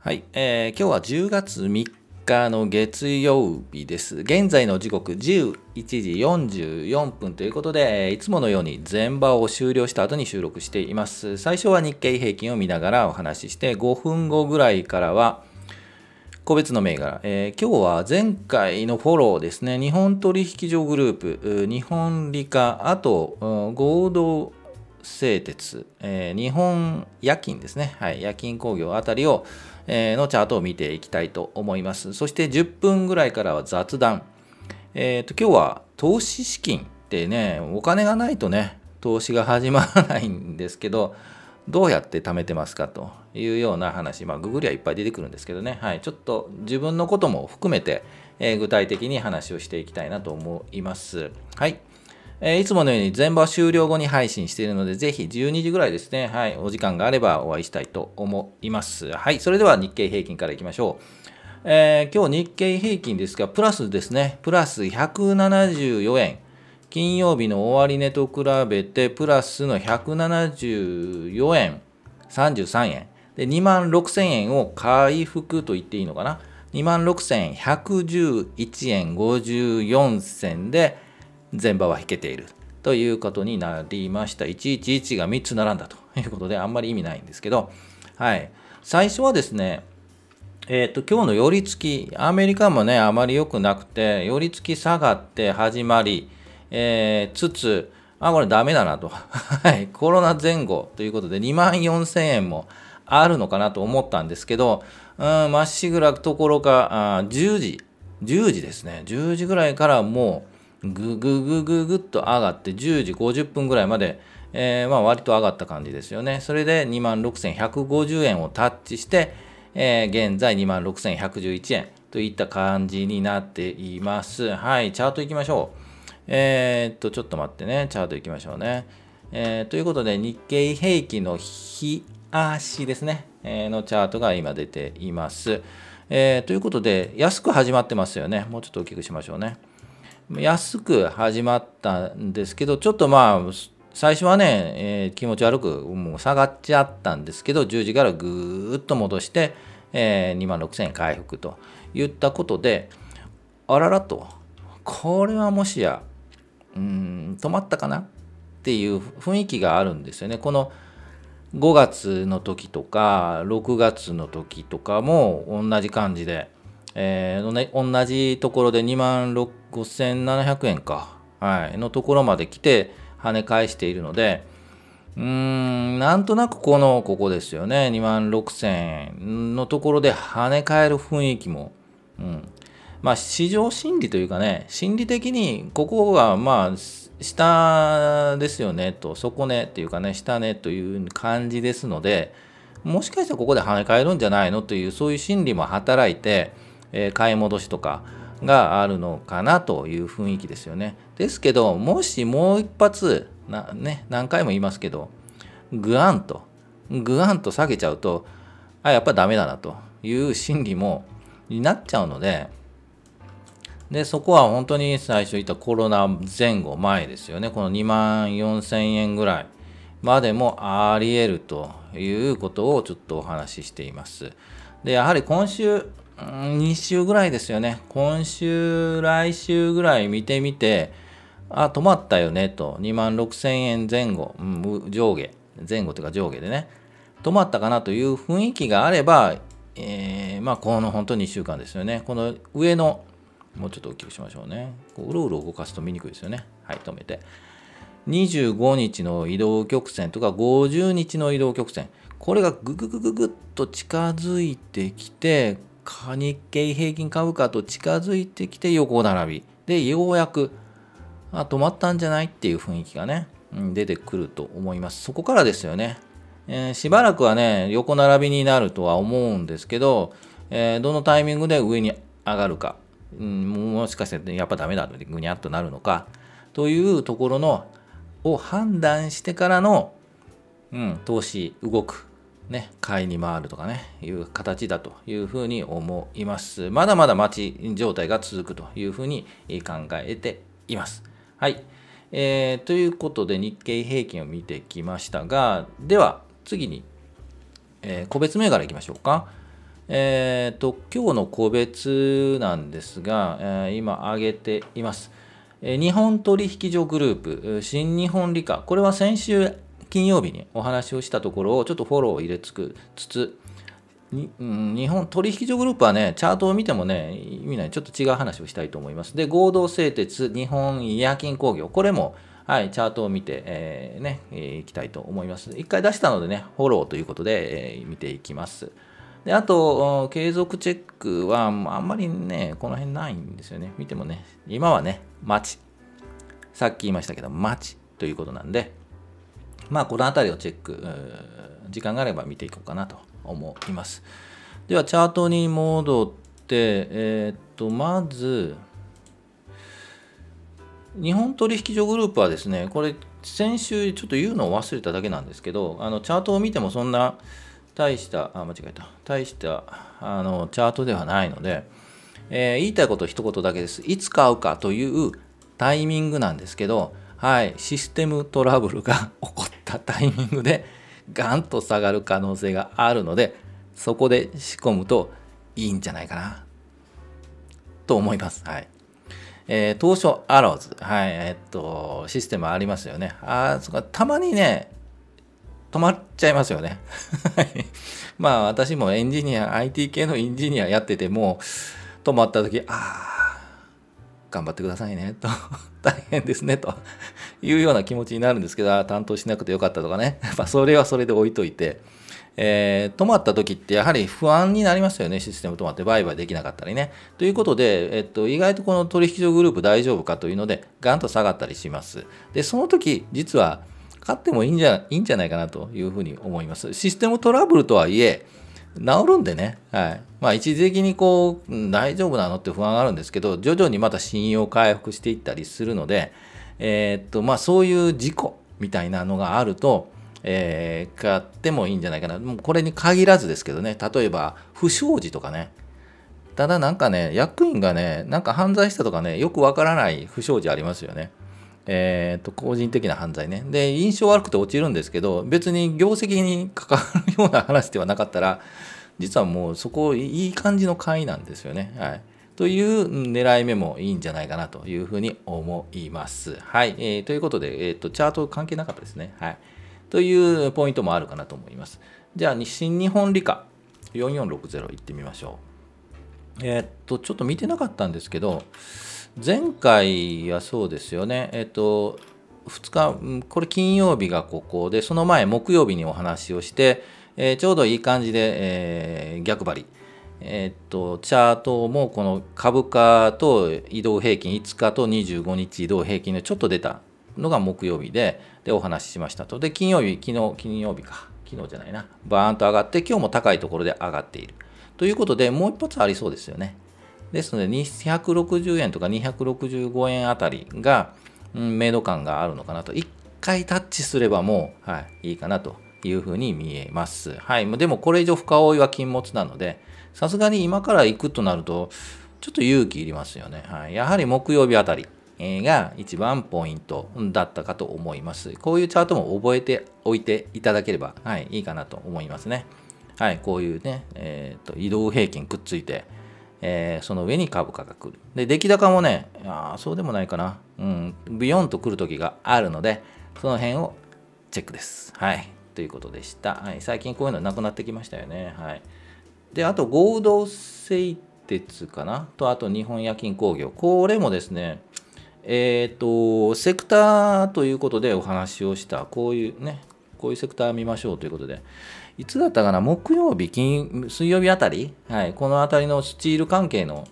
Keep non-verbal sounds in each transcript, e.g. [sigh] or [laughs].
はい、えー今日は10月3日の月曜日です。現在の時刻11時44分ということで、いつものように前場を終了した後に収録しています。最初は日経平均を見ながらお話しして、5分後ぐらいからは個別の銘柄、えー今日は前回のフォローですね、日本取引所グループ、日本理科、あと合同製鉄、えー日本夜勤ですね、はい、夜勤工業あたりを、のチャートを見ていきたいと思います。そして10分ぐらいからは雑談。えー、と今日は投資資金ってね、お金がないとね、投資が始まらないんですけど、どうやって貯めてますかというような話、まあ、ググりはいっぱい出てくるんですけどね、はい、ちょっと自分のことも含めて、えー具体的に話をしていきたいなと思います。はい。えいつものように全場終了後に配信しているので、ぜひ12時ぐらいですね、はい、お時間があればお会いしたいと思います。はい、それでは日経平均からいきましょう。えー今日日経平均ですが、プラスですね、プラス174円。金曜日の終値と比べて、プラスの174円33円。で、2万6000円を回復と言っていいのかな。2万6111円54銭で、前場は引けているということになりました。111が3つ並んだということで、あんまり意味ないんですけど、はい。最初はですね、えっ、と、今日の寄り付き、アメリカもね、あまり良くなくて、寄り付き下がって始まり、えーつつ、あ、これダメだなと。[laughs] はい。コロナ前後ということで、2万4000円もあるのかなと思ったんですけど、うん、まっしぐらところか、あ10時、10時ですね。10時ぐらいからもう、ぐぐぐぐぐっと上がって、10時50分ぐらいまで、えーまあ割と上がった感じですよね。それで2万6150円をタッチして、えー現在2万6111円といった感じになっています。はい、チャート行きましょう。えーっと、ちょっと待ってね、チャート行きましょうね。えーということで、日経平均の日足ですね、えーのチャートが今出ています。えーということで、安く始まってますよね。もうちょっと大きくしましょうね。安く始まったんですけど、ちょっとまあ、最初はね、えー気持ち悪くもう下がっちゃったんですけど、10時からぐーっと戻して、えー2万6000円回復といったことで、あららと、これはもしや、うん、止まったかなっていう雰囲気があるんですよね。この5月の時とか6月の時とかも同じ感じで、えーね、同じところで2万5700円か、はい、のところまで来て跳ね返しているのでうーんなんとなくこのここですよね。2万6000円のところで跳ね返る雰囲気も、うん、まあ市場心理というかね心理的にここがまあ下ですよねと。底値っていうかね下値という感じですのでもしかしたらここで跳ね返るんじゃないのというそういう心理も働いて、え買い戻しとかがあるのかなという雰囲気ですよね。ですけどもしもう一発な、ね、何回も言いますけどグワンとグワンと下げちゃうとあやっぱダメだなという心理もになっちゃうのででそこは本当に最初言ったコロナ前後前ですよねこの2万4000円ぐらいまでもあり得るということをちょっとお話ししていますでやはり今週うん2週ぐらいですよね今週来週ぐらい見てみてあ止まったよねと2万6000円前後、うん上下前後というか上下でね止まったかなという雰囲気があれば、えーまあこの本当に1週間ですよねこの上のもうちょっと大きくしましょうね。こううろうろ動かすと見にくいですよね。はい、止めて。25日の移動曲線とか50日の移動曲線。これがぐぐぐぐぐっと近づいてきて、日経平均株価と近づいてきて横並び。で、ようやく、あ、止まったんじゃないっていう雰囲気がね、うん出てくると思います。そこからですよね。えーしばらくはね、横並びになるとは思うんですけど、えーどのタイミングで上に上がるか、うん、もしかしてやっぱダメだとぐにゃっとなるのかというところのを判断してからの、うん、投資動く、ね、買いに回るとかねいう形だというふうに思います。まだまだ待ち状態が続くというふうに考えています。はい、えーということで日経平均を見てきましたがでは次に、えー個別銘柄いきましょうか。えーと、今日の個別なんですが、えー、今挙げています。えー、日本取引所グループ、新日本理科、これは先週金曜日にお話をしたところをちょっとフォローを入れつくつつ、に日本取引所グループはね、チャートを見てもね、意味ないちょっと違う話をしたいと思います。で、合同製鉄、日本医薬品工業、これも、はい、チャートを見て、えー、ね、えー、いきたいと思います。一回出したのでね、フォローということで、えー、見ていきます。であと、継続チェックはあんまりね、この辺ないんですよね。見てもね、今はね、待ち。さっき言いましたけど、待ちということなんで、まあ、この辺りをチェック、時間があれば見ていこうかなと思います。では、チャートに戻って、えー、っと、まず、日本取引所グループはですね、これ、先週ちょっと言うのを忘れただけなんですけど、あのチャートを見てもそんな、大した、あ、間違えた。大したあのチャートではないので、えー、言いたいこと一言だけです。いつ買うかというタイミングなんですけど、はい、システムトラブルが起こったタイミングでガンと下がる可能性があるので、そこで仕込むといいんじゃないかなと思います。はい。えー、当初アローズ、はい、え、っと、システムありますよね。あそかたまにね、止まっちゃいますよね。[laughs] まあ私もエンジニア、IT 系のエンジニアやってても止まった時、ああ、頑張ってくださいね、と、[laughs] 大変ですね、というような気持ちになるんですけど、担当しなくてよかったとかね、[laughs] まあそれはそれで置いといて、えー、止まった時ってやはり不安になりますよね、システム止まって売買できなかったりね。ということで、えっと、意外とこの取引所グループ大丈夫かというので、ガンと下がったりします。で、その時、実は、買ってもいいんじゃいいんじゃないかなというふうに思います。システムトラブルとはいえ、治るんでね、はい。まあ、一時的にこう、大丈夫なのって不安があるんですけど、徐々にまた信用回復していったりするので、えー、っと、まあ、そういう事故みたいなのがあると、えー、買ってもいいんじゃないかな。もうこれに限らずですけどね、例えば、不祥事とかね、ただなんかね、役員がね、なんか犯罪したとかね、よくわからない不祥事ありますよね。えーと、個人的な犯罪ね。で、印象悪くて落ちるんですけど、別に業績に関わるような話ではなかったら、実はもうそこいい感じの買いなんですよね。はい。という狙い目もいいんじゃないかなというふうに思います。はい。えー、ということで、えーと、チャート関係なかったですね。はい。というポイントもあるかなと思います。じゃあ、新日本理科4460いってみましょう。えっ、ー、と、ちょっと見てなかったんですけど、前回はそうですよね、えっと、2日、これ金曜日がここで、その前、木曜日にお話をして、えー、ちょうどいい感じで、えー、逆張り。えっと、チャートもこの株価と移動平均5日と25日移動平均でちょっと出たのが木曜日で、で、お話ししましたと。で、金曜日、昨日、金曜日か、昨日じゃないな、バーンと上がって、今日も高いところで上がっている。ということで、もう一発ありそうですよね。ですので、260円とか265円あたりが、うん、明度感があるのかなと。1回タッチすればもう、はい、いいかなというふうに見えます。はい。でも、これ以上深追いは禁物なので、さすがに今から行くとなると、ちょっと勇気いりますよね。はい。やはり木曜日あたり。が一番ポイントだったかと思います。こういうチャートも覚えておいていただければ、はい、いいかなと思いますね。はい、こういうね、えーと移動平均くっついて、えー、その上に株価が来る。で、出来高もね、あそうでもないかな。うん、ビヨンと来る時があるので、その辺をチェックです。はい。ということでした。はい、最近こういうのなくなってきましたよね。はい。で、あと合同製鉄かなと、あと日本夜勤工業。これもですね、えっ、ー、と、セクターということでお話をした、こういうね、こういうセクター見ましょうということで、いつだったかな、木曜日、金水曜日あたり、はい、このあたりのスチール関係の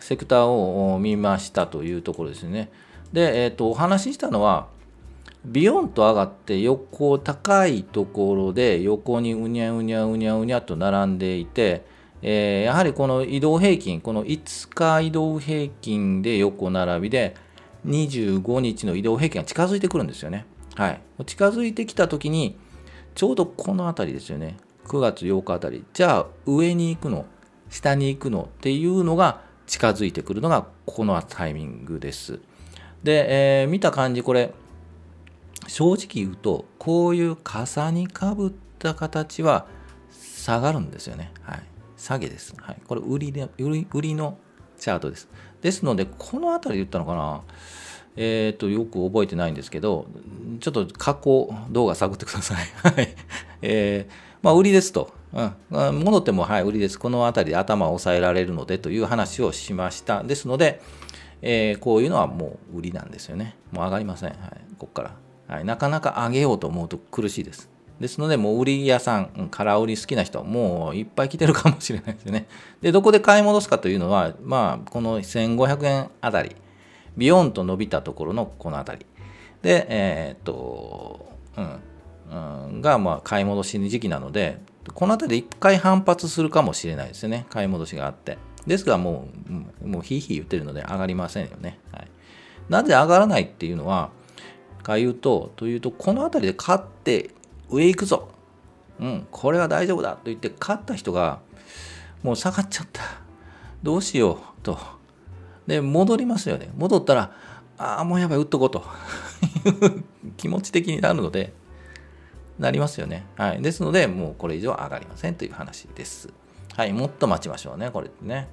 セクターを見ましたというところですね。で、え、ー、と、お話ししたのは、ビヨンと上がって横高いところで横にうにゃうにゃうにゃうにゃと並んでいて、えー、やはりこの移動平均、この5日移動平均で横並びで25日の移動平均が近づいてくるんですよね。はい。近づいてきたときに、ちょうどこの辺りですよね。9月8日あたり。じゃあ、上に行くの、下に行くのっていうのが近づいてくるのがこのタイミングです。で、えー、見た感じ、これ、正直言うと、こういう傘にかぶった形は下がるんですよね。はい。下げです。はい、これ売りで売り、売りのチャートです。ですので、この辺りで言ったのかな、えっ、ー、と、よく覚えてないんですけど、ちょっと過去動画探ってください。[laughs] はい。えー、まあ、売りですと。うん。戻っても、はい、売りです。この辺りで頭を押さえられるのでという話をしました。ですので、えー、こういうのはもう売りなんですよね。もう上がりません。はい。ここから。はい。なかなか上げようと思うと苦しいです。ですので、もう売り屋さん、空売り好きな人もういっぱい来てるかもしれないですよね。で、どこで買い戻すかというのは、まあ、この1500円あたり、ビヨンと伸びたところのこのあたり。で、えー、っと、うん、うん、が、まあ、買い戻しの時期なので、この辺りで1回反発するかもしれないですよね。買い戻しがあって。ですが、もう、もうひいひい言ってるので上がりませんよね。はい、なぜ上がらないっていうのは、か言うと、というと、この辺りで買って上行くぞ。うん、これは大丈夫だと言って勝った人がもう下がっちゃった。どうしようと。で、戻りますよね。戻ったら、ああ、もうやばい、打っとこうと [laughs] 気持ち的になるので、なりますよね。はい。ですので、もうこれ以上上がりませんという話です。はい。もっと待ちましょうね、これね。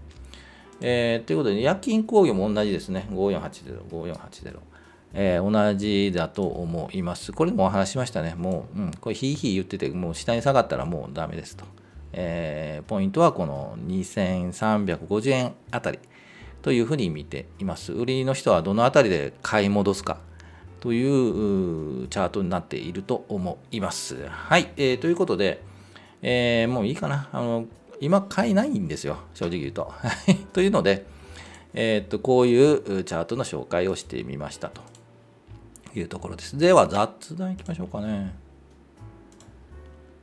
えー、ということで、夜勤工業も同じですね。5480、5480。えー、同じだと思います。これもお話しましたね。もう、うん、これひいひい言ってて、もう下に下がったらもうダメですと。えー、ポイントはこの2350円あたりというふうに見ています。売りの人はどのあたりで買い戻すかというチャートになっていると思います。はい、えー、ということで、えー、もういいかな。あの今買えないんですよ、正直言うと。[laughs] というので、えー、っとこういうチャートの紹介をしてみましたと。いうところです。では雑談いきましょうかね。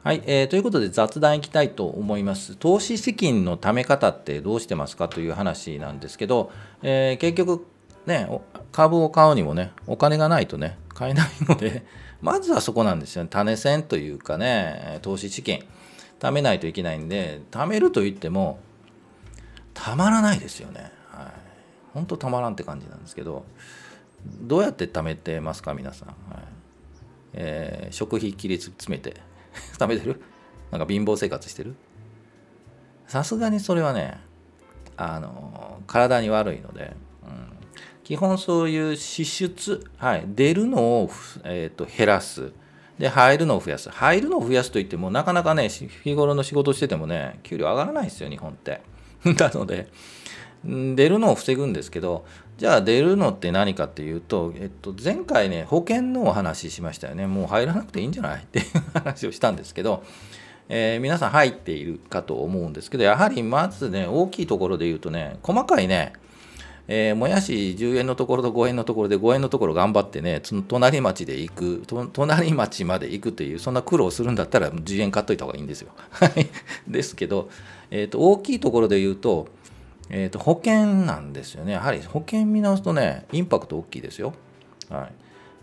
はい、えー、ということで雑談いきたいと思います。投資資金のため方ってどうしてますかという話なんですけど、えー、結局ね、株を買うにもね、お金がないとね、買えないので、[laughs] まずはそこなんですよね。種銭というかね、投資資金、貯めないといけないんで、貯めると言っても、たまらないですよね。はい。本当たまらんって感じなんですけど、どうやって貯めてますか皆さん、はいえー、食費切り詰めて [laughs] 貯めてる？なんか貧乏生活してる？さすがにそれはねあの体に悪いので、うん、基本そういう支出、はい、出るのを、えーと、減らす。で入るのを増やす。入るのを増やすといってもなかなかね日頃の仕事しててもね給料上がらないですよ日本って。[laughs] なので出るのを防ぐんですけどじゃあ出るのって何かっていうと、えっと、前回ね保険のお話ししましたよね。もう入らなくていいんじゃないっていう話をしたんですけど、えー、皆さん入っているかと思うんですけどやはりまずね大きいところで言うとね細かいねえー、もやし10円のところと5円のところで5円のところ頑張ってね隣町で行く隣町まで行くというそんな苦労するんだったら10円買っといた方がいいんですよ。ですけど、えーと大きいところで言うとえーと、保険なんですよね。やはり保険見直すとね、インパクト大きいですよ。は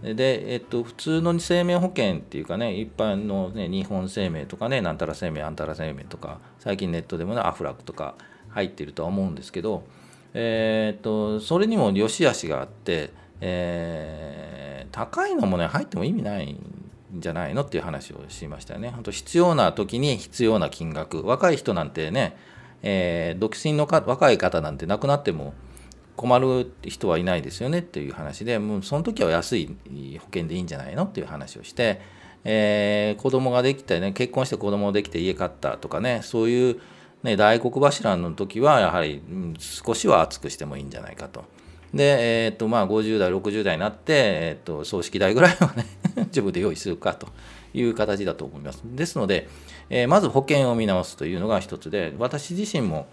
い、で、えっ、と、普通の生命保険っていうかね、一般の、ね、日本生命とかね、なんたら生命、あんたら生命とか、最近ネットでもね、アフラックとか入ってるとは思うんですけど、えっ、と、それにも良し悪しがあって、えー、高いのもね、入っても意味ないんじゃないのっていう話をしましたよね。本当必要な時に必要な金額。若い人なんてね、えー、独身のか若い方なんて亡くなっても困る人はいないですよねっていう話でもうその時は安い保険でいいんじゃないのっていう話をして、えー、子供ができてね結婚して子供ができて家買ったとかねそういう、ね、大黒柱の時はやはり、少しは厚くしてもいいんじゃないかと。で、えーとまあ、50代60代になって、えーと、葬式代ぐらいはね [laughs] 自分で用意するかという形だと思います。ですので、えー、まず保険を見直すというのが一つで私自身も、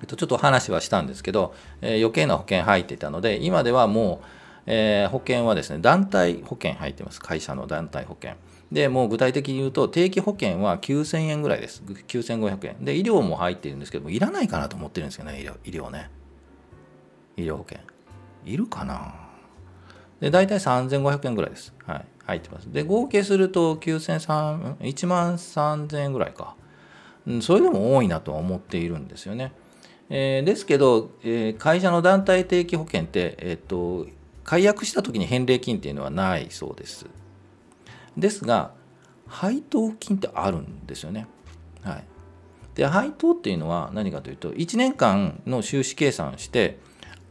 えっと、ちょっと話はしたんですけど、えー、余計な保険入っていたので今ではもう、えー、保険はですね団体保険入ってます。会社の団体保険。でもう具体的に言うと定期保険は9000円ぐらいです。9500円。で医療も入っているんですけどもいらないかなと思ってるんですけどね医療医療ね。医療保険。いるかな？で大体3500円ぐらいです、はい、入ってます。で、合計すると9000、1万3000円ぐらいか。それでも多いなとは思っているんですよね。えー、ですけど、えー、会社の団体定期保険って、えーと、解約した時に返礼金っていうのはないそうです。ですが、配当金ってあるんですよね。はい、で配当っていうのは何かというと1年間の収支計算して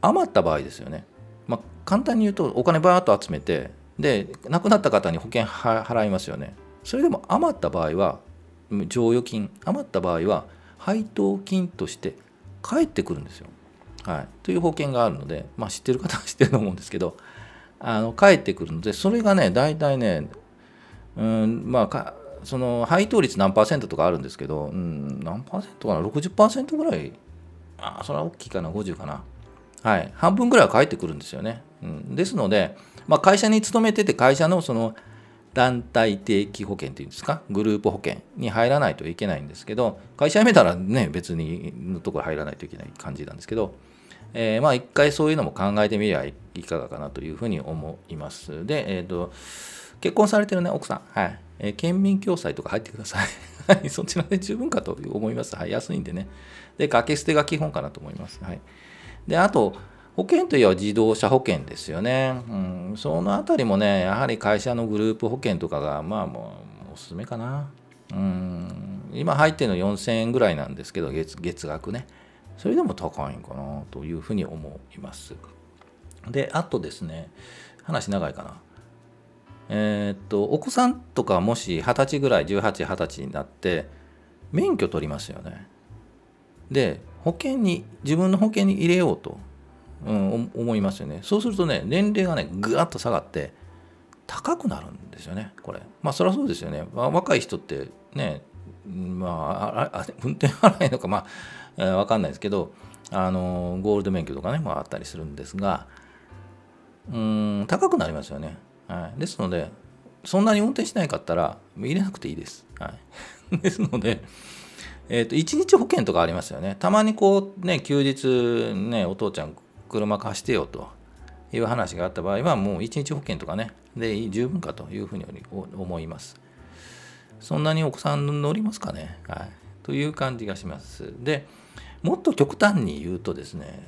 余った場合ですよね、まあ、簡単に言うとお金バーッと集めてで亡くなった方に保険払いますよね。それでも余った場合は剰余金余った場合は配当金として返ってくるんですよ。はい、という保険があるので、まあ、知ってる方は [laughs] 知ってると思うんですけどあの返ってくるのでそれがね大体ねうんまあかその配当率何パーセントとかあるんですけど、うん、何パーセントかな？60%ぐらい。あそれは大きいかな？50かな？はい。半分ぐらいは返ってくるんですよね、うん、ですので、まあ、会社に勤めてて会社のその団体定期保険っていうんですか？グループ保険に入らないといけないんですけど会社辞めたらね別にのところ入らないといけない感じなんですけど、えー、まあ一回そういうのも考えてみればいかがかなというふうに思います。で、えーと、結婚されてるね奥さん。はい、えー、県民共済とか入ってくださいはい。[laughs] そちらで十分かと思います。はい。安いんでね。で掛け捨てが基本かなと思います。はい。であと保険といえば自動車保険ですよね。うん、そのあたりもね、やはり会社のグループ保険とかが、まあもう、おすすめかな。うん、今入ってるの4000円ぐらいなんですけど月、月額ね。それでも高いんかなというふうに思います。で、あとですね、話長いかな。えー、っと、お子さんとかもし20歳ぐらい、18、20歳になって、免許取りますよね。で、保険に、自分の保険に入れようとうん、思いますよね。そうするとね年齢がねぐわっと下がって高くなるんですよねこれ。まあそりゃそうですよね、まあ、若い人ってねまあ運転払いのかまあ、えー、分かんないですけどあのゴールド免許とかね、まあ、あったりするんですがうん高くなりますよね、はい、ですのでそんなに運転しないかったら入れなくていいです、はい、[laughs] ですのでえーと、と1日保険とかありますよね。たまにこうね、休日ね、お父ちゃん車貸してよという話があった場合はもう1日保険とかねで十分かというふうに思います。そんなにお子さん乗りますかね、はい、という感じがします。でもっと極端に言うとですね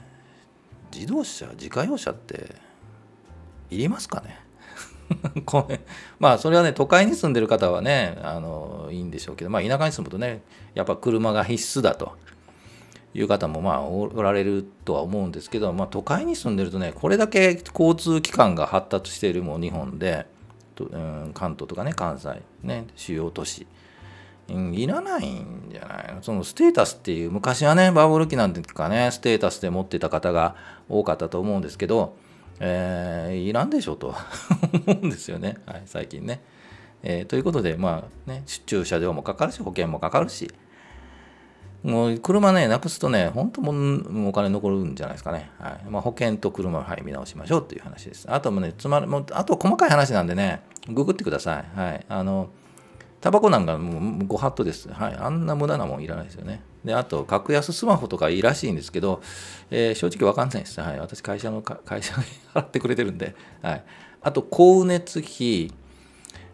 自動車自家用車っていりますかね？[laughs] これまあそれはね都会に住んでる方はねあのいいんでしょうけどまあ田舎に住むとねやっぱ車が必須だと。いう方もまあおられるとは思うんですけど、まあ、都会に住んでるとねこれだけ交通機関が発達しているもう日本で、うん、関東とかね関西ね主要都市、いらないんじゃないの？そのステータスっていう昔はねバブル期なんていうかねステータスで持ってた方が多かったと思うんですけど、えー、いらんでしょと [laughs] 思うんですよね、はい、最近ね。えー、ということでまあね駐車場もかかるし保険もかかるしもう車ね、なくすとね、本当もうお金残るんじゃないですかね。はいまあ、保険と車、はい、見直しましょうっていう話です。あともね、つまり、もうあと細かい話なんでね、ググってください。はい。あの、タバコなんかもうご法度です。はい。あんな無駄なもんいらないですよね。で、あと、格安スマホとかいいらしいんですけど、えー、正直わかんないです。はい。私、会社の、会社に払ってくれてるんで。はい。あと、光熱費、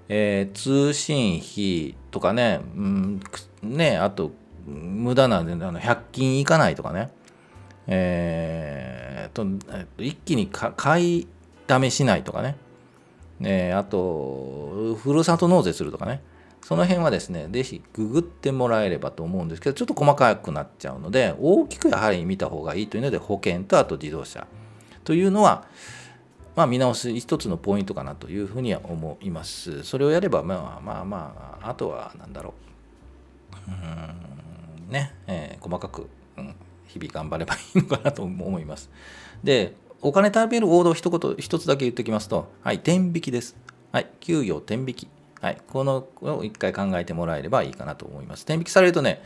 えー、通信費とかね、うん、ね、あと、無駄なんであの100均いかないとかね、えー、と一気に買いだめしないとかね、えー、あとふるさと納税するとかねその辺はですね、ぜひググってもらえればと思うんですけど、ちょっと細かくなっちゃうので、大きくやはり見た方がいいというので、保険とあと自動車というのは、まあ、見直す一つのポイントかなというふうには思います。それをやれば、まあまあまあ、あとは何だろう。うんね、えー、細かく、うん、日々頑張ればいいのかなと思います。で、お金貯める王道一言一つだけ言っておきますと、はい、天引きです。はい、給与天引き。はい、このを一回考えてもらえればいいかなと思います。天引きされるとね、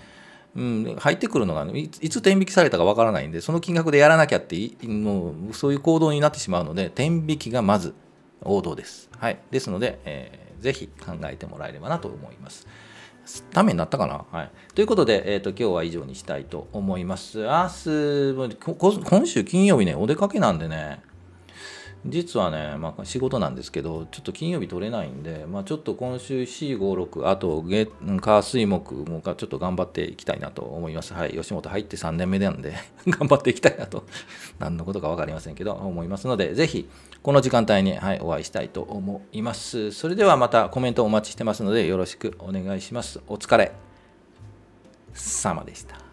うん、入ってくるのがねいつ天引きされたかわからないんで、その金額でやらなきゃってもうそういう行動になってしまうので、天引きがまず王道です。はい、ですので、えー、ぜひ考えてもらえればなと思います。ためになったかな、はい、ということで、えーと、今日は以上にしたいと思います。明日、今週金曜日ね、お出かけなんでね、実はね、まあ、仕事なんですけど、ちょっと金曜日取れないんで、まあ、ちょっと今週4、5、6、あと月、火、水、木もちょっと頑張っていきたいなと思います。はい、吉本入って3年目なんで [laughs] 頑張っていきたいなと、何のことか分かりませんけど、思いますので、ぜひ、この時間帯に、はい、お会いしたいと思います。それではまたコメントお待ちしてますので、よろしくお願いします。お疲れ。様でした。